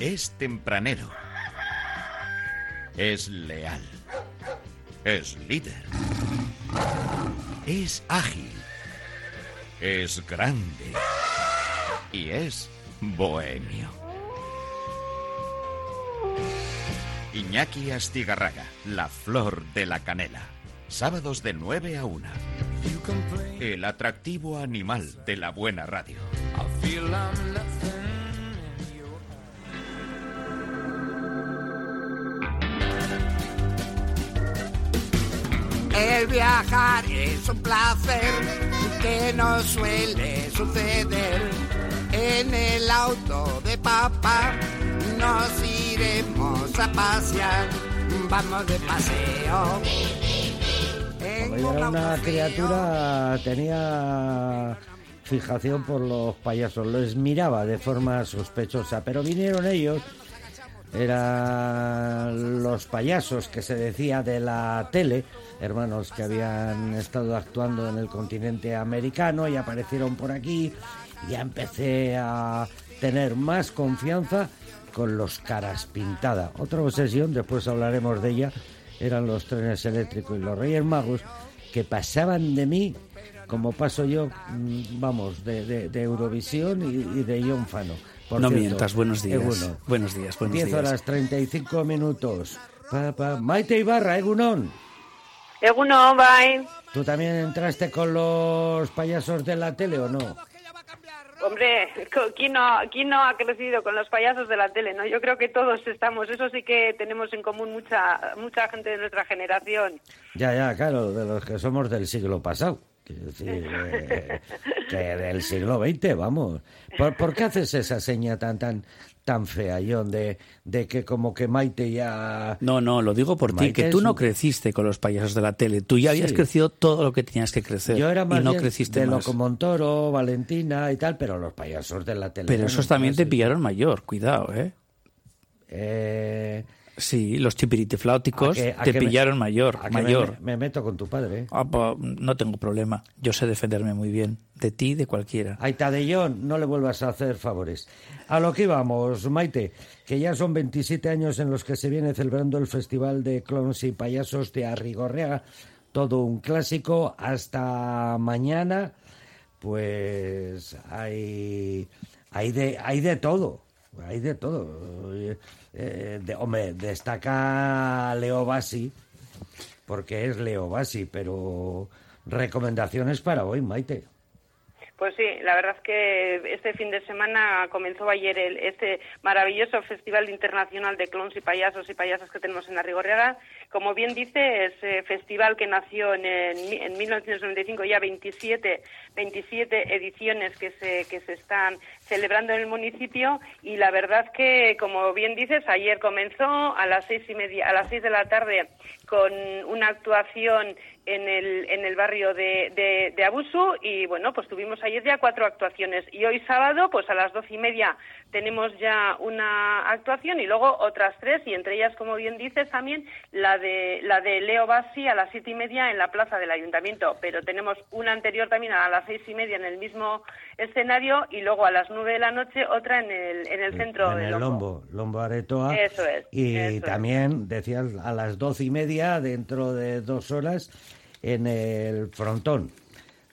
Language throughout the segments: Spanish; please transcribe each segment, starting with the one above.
Es tempranero. Es leal. Es líder. Es ágil. Es grande. Y es bohemio. Iñaki Astigarraga, la flor de la canela. Sábados de 9 a 1. El atractivo animal de la buena radio. El viajar es un placer que no suele suceder. En el auto de papá nos iremos a pasear. Vamos de paseo. Cuando yo era una criatura tenía fijación por los payasos, los miraba de forma sospechosa, pero vinieron ellos, eran los payasos que se decía de la tele, hermanos que habían estado actuando en el continente americano y aparecieron por aquí, ya empecé a tener más confianza con los caras pintada. Otra obsesión, después hablaremos de ella, eran los trenes eléctricos y los Reyes Magos que pasaban de mí como paso yo, mm, vamos, de, de- de Eurovisión y, y de John Fano. Por no cierto, mientas, buenos días. Buenos días, buenos 10 días. horas 35 minutos. Pa, pa. Maite Ibarra, Egunon. Eguno, bye. ¿Tú también entraste con los payasos de la tele o no? Hombre, ¿quién no, ¿quién no ha crecido con los payasos de la tele? no? Yo creo que todos estamos, eso sí que tenemos en común mucha mucha gente de nuestra generación. Ya, ya, claro, de los que somos del siglo pasado. Quiero decir, eh, que del siglo XX, vamos. ¿Por, por qué haces esa seña tan tan tan fea, John, de, de que como que Maite ya... No, no, lo digo por ti, que tú es no un- creciste con los payasos de la tele. Tú ya habías Sí. crecido todo lo que tenías que crecer. Yo era más y no bien creciste de más. Locomontoro, Valentina y tal, pero los payasos de la tele... Pero esos un también te pillaron mayor, cuidado, ¿eh? Eh, Sí, los chipiritifláuticos ¿a qué- a te me- pillaron mayor, me- mayor. Me, meto con tu padre, ¿eh? Ah, pues, no tengo problema. Yo sé defenderme muy bien. De ti y de cualquiera. De John, no le vuelvas a hacer favores. A lo que íbamos, Maite, que ya son 27 años en los que se viene celebrando el Festival de Clones y Payasos de Arrigorriaga. Todo un clásico. Hasta mañana, pues hay, hay, de, hay de todo. Hay de todo. Eh, de- hombre, destaca Leo Bassi, porque es Leo Bassi, pero recomendaciones para hoy, Maite. Pues sí, la verdad es que este fin de semana comenzó ayer el, este maravilloso Festival Internacional de Clowns y Payasos y Payasas que tenemos en la Rigorriaga. Como bien dice, es eh, festival que nació en, en, en 1995, ya 27, 27 ediciones que se, que se están celebrando en el municipio y la verdad que, como bien dices, ayer comenzó a las seis y media, a las seis de la tarde con una actuación en el, en el barrio de, de, de Abusu y bueno, pues tuvimos ayer ya cuatro actuaciones y hoy sábado pues a las doce y media tenemos ya una actuación y luego otras tres y entre ellas como bien dices también la de la de Leo Bassi a las siete y media en la plaza del ayuntamiento pero tenemos una anterior también a las seis y media en el mismo escenario y luego a las nueve de la noche otra en el, en el centro en de el Lombo. Lombo, Lombo Aretoa. Eso es, Y eso es. también, decías, a las doce y media, dentro de dos horas, en el frontón.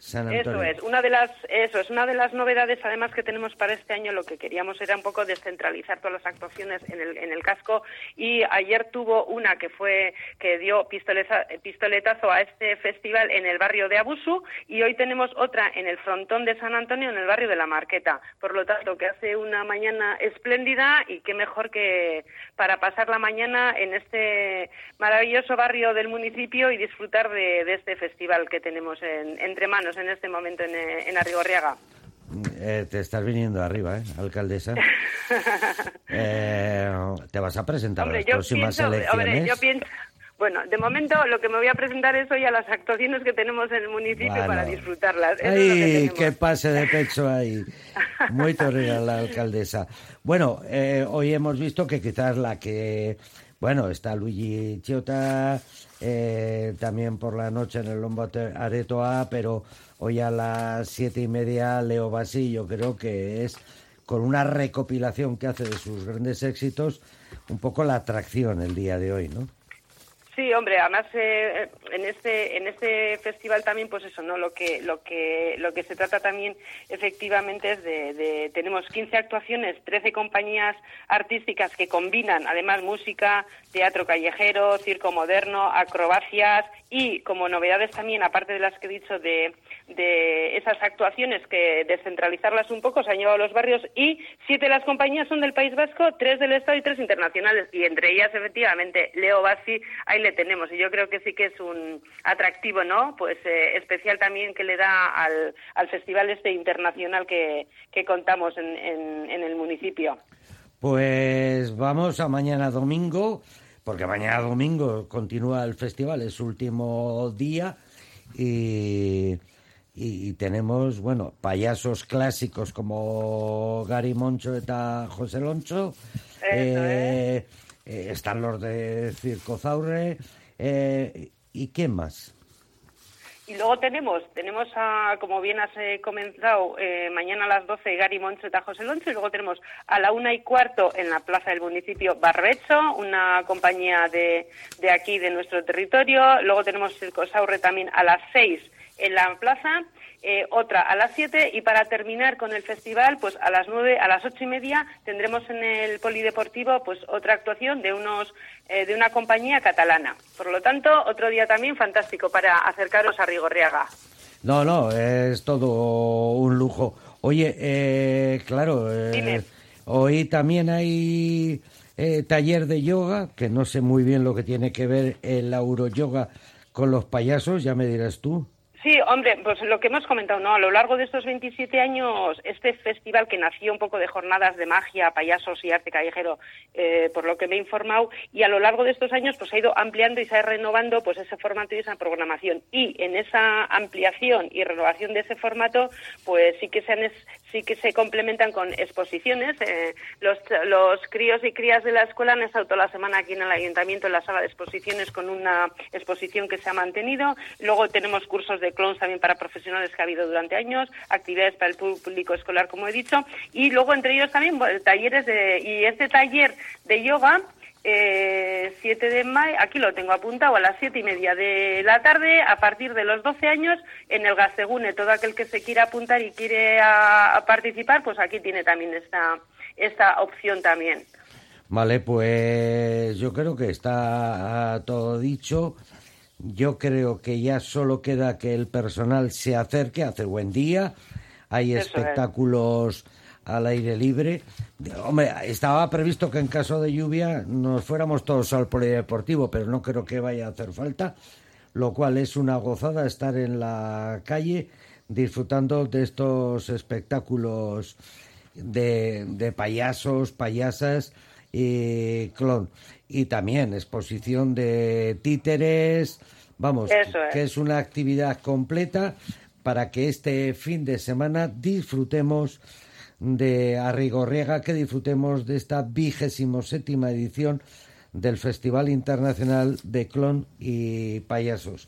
San Antonio. Eso es, una de las eso es una de las novedades además que tenemos para este año lo que queríamos era un poco descentralizar todas las actuaciones en el, en el casco y ayer tuvo una que fue que dio pistoleza- pistoletazo a este festival en el barrio de Abusu y hoy tenemos otra en el frontón de San Antonio en el barrio de La Marqueta. Por lo tanto, que hace una mañana espléndida y qué mejor que para pasar la mañana en este maravilloso barrio del municipio y disfrutar de, de este festival que tenemos en- entre manos en este momento en, eh, en Arrigorriaga. Eh, te estás viniendo arriba, ¿eh, alcaldesa? Eh, ¿Te vas a presentar a Hombre, las yo próximas pienso, elecciones? hombre, yo pienso, bueno, de momento lo que me voy a presentar es hoy a las actuaciones que tenemos en el municipio Bueno. para disfrutarlas. Eso es que ¡Ay, qué pase de pecho ahí! Muy torrida la alcaldesa. Bueno, eh, hoy hemos visto que quizás la que... Bueno, está Luigi Chiota, eh, también por la noche en el Lombo Aretoa, pero hoy a las siete y media Leo Bassi, yo creo que es con una recopilación que hace de sus grandes éxitos, un poco la atracción el día de hoy, ¿no? Sí, hombre, además eh, en este en este festival también pues eso, ¿no? Lo que lo que lo que se trata también efectivamente es de, tenemos 15 actuaciones, 13 compañías artísticas que combinan además música, teatro callejero, circo moderno, acrobacias y como novedades también aparte de las que he dicho de de esas actuaciones que descentralizarlas un poco se han llevado los barrios y siete de las compañías son del País Vasco, tres del Estado y tres internacionales y entre ellas efectivamente Leo Bassi ahí le tenemos y yo creo que sí que es un atractivo, ¿no? Pues eh, especial también que le da al, al festival este internacional que, que contamos en, en, en el municipio. Pues vamos a mañana domingo, porque mañana domingo continúa el festival, es su último día y y, y, tenemos, bueno, payasos clásicos como Gary Moncho eta José Loncho. Eh, eh, están los de Circo Zaure. Eh, ¿Y quién más? Y luego tenemos, tenemos a, como bien has eh, comenzado, eh, mañana a las 12 Gary Moncho eta José Loncho, y luego tenemos a la una y cuarto en la plaza del municipio Barbecho, una compañía de, de aquí, de nuestro territorio. Luego tenemos Circo Saurre también a las seis en la plaza, eh, otra a las 7 y para terminar con el festival, pues a las 9, a las ocho y media tendremos en el polideportivo pues otra actuación de unos eh, de una compañía catalana. Por lo tanto, otro día también fantástico para acercaros a Rigorriaga. No, no, es todo un lujo. Oye, eh, claro, eh, hoy también hay eh, taller de yoga, que no sé muy bien lo que tiene que ver el Euroyoga con los payasos, ya me dirás tú. Sí, hombre, pues lo que hemos comentado, ¿no? A lo largo de estos 27 años, este festival que nació un poco de jornadas de magia, payasos y arte callejero, eh, por lo que me he informado, y a lo largo de estos años, pues ha ido ampliando y se ha ido renovando, pues ese formato y esa programación. Y en esa ampliación y renovación de ese formato, pues sí que se han, sí que se complementan con exposiciones. Eh, los, los críos y crías de la escuela han estado toda la semana aquí en el ayuntamiento en la sala de exposiciones con una exposición que se ha mantenido. Luego tenemos cursos de clones también para profesionales que ha habido durante años, actividades para el público escolar, como he dicho, y luego entre ellos también talleres de, y este taller de yoga eh, 7 de mayo, aquí lo tengo apuntado, a las siete y media de la tarde, a partir de los 12 años, en el Gasegune. Todo aquel que se quiera apuntar y quiere a participar, pues aquí tiene también esta, esta opción también. Vale, pues yo creo que está todo dicho. Yo creo que ya solo queda que el personal se acerque, hace buen día, hay Eso es. espectáculos al aire libre. Hombre, estaba previsto que en caso de lluvia nos fuéramos todos al polideportivo, pero no creo que vaya a hacer falta, lo cual es una gozada estar en la calle disfrutando de estos espectáculos de, de payasos, payasas y clon. Y también exposición de títeres, vamos, es. que es una actividad completa para que este fin de semana disfrutemos de Arrigorriega, que disfrutemos de esta vigésimo séptima edición del Festival Internacional de Clon y Payasos.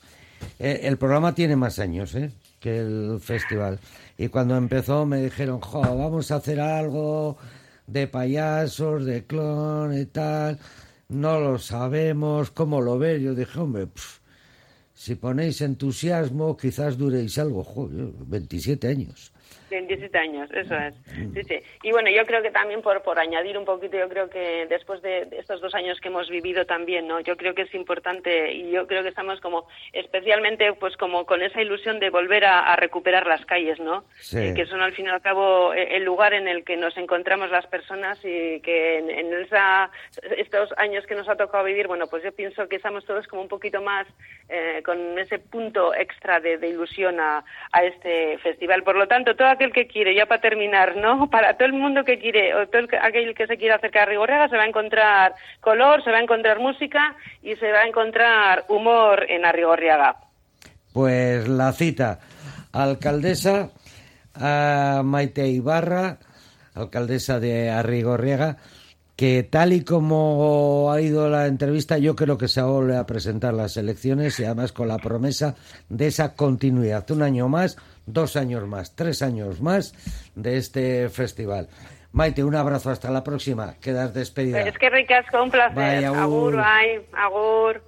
Eh, el programa tiene más años ¿eh? que el festival. Y cuando empezó me dijeron, jo, vamos a hacer algo de payasos, de clon y tal. No lo sabemos, ¿cómo lo ves? Yo dije, hombre, si ponéis entusiasmo, quizás duréis algo. Joder, 27 años. 27 años, eso es. Sí, sí. Y bueno, yo creo que también por, por añadir un poquito, yo creo que después de estos dos años que hemos vivido también, ¿no? Yo creo que es importante y yo creo que estamos como especialmente pues como con esa ilusión de volver a, a recuperar las calles, ¿no? Sí. Eh, que son al fin y al cabo eh, el lugar en el que nos encontramos las personas y que en, en esa, estos años que nos ha tocado vivir, bueno, pues yo pienso que estamos todos como un poquito más eh, con ese punto extra de, de ilusión a, a este festival. Por lo tanto, todo aquel que quiere, ya para terminar, ¿no? Para todo el mundo que quiere, o todo el que- aquel que se quiera acercar a Rigorrega, se va a encontrar color, se va a encontrar música y se va a encontrar humor en Arrigorriaga. Pues la cita. Alcaldesa a Maite Ibarra, alcaldesa de Arrigorriega, que tal y como ha ido la entrevista, yo creo que se vuelve a presentar las elecciones y además con la promesa de esa continuidad. Un año más, dos años más, tres años más de este festival. Maite, un abrazo, hasta la próxima. Quedas despedida. Es que ricasco, un placer. Bye, agur. agur, bye, agur.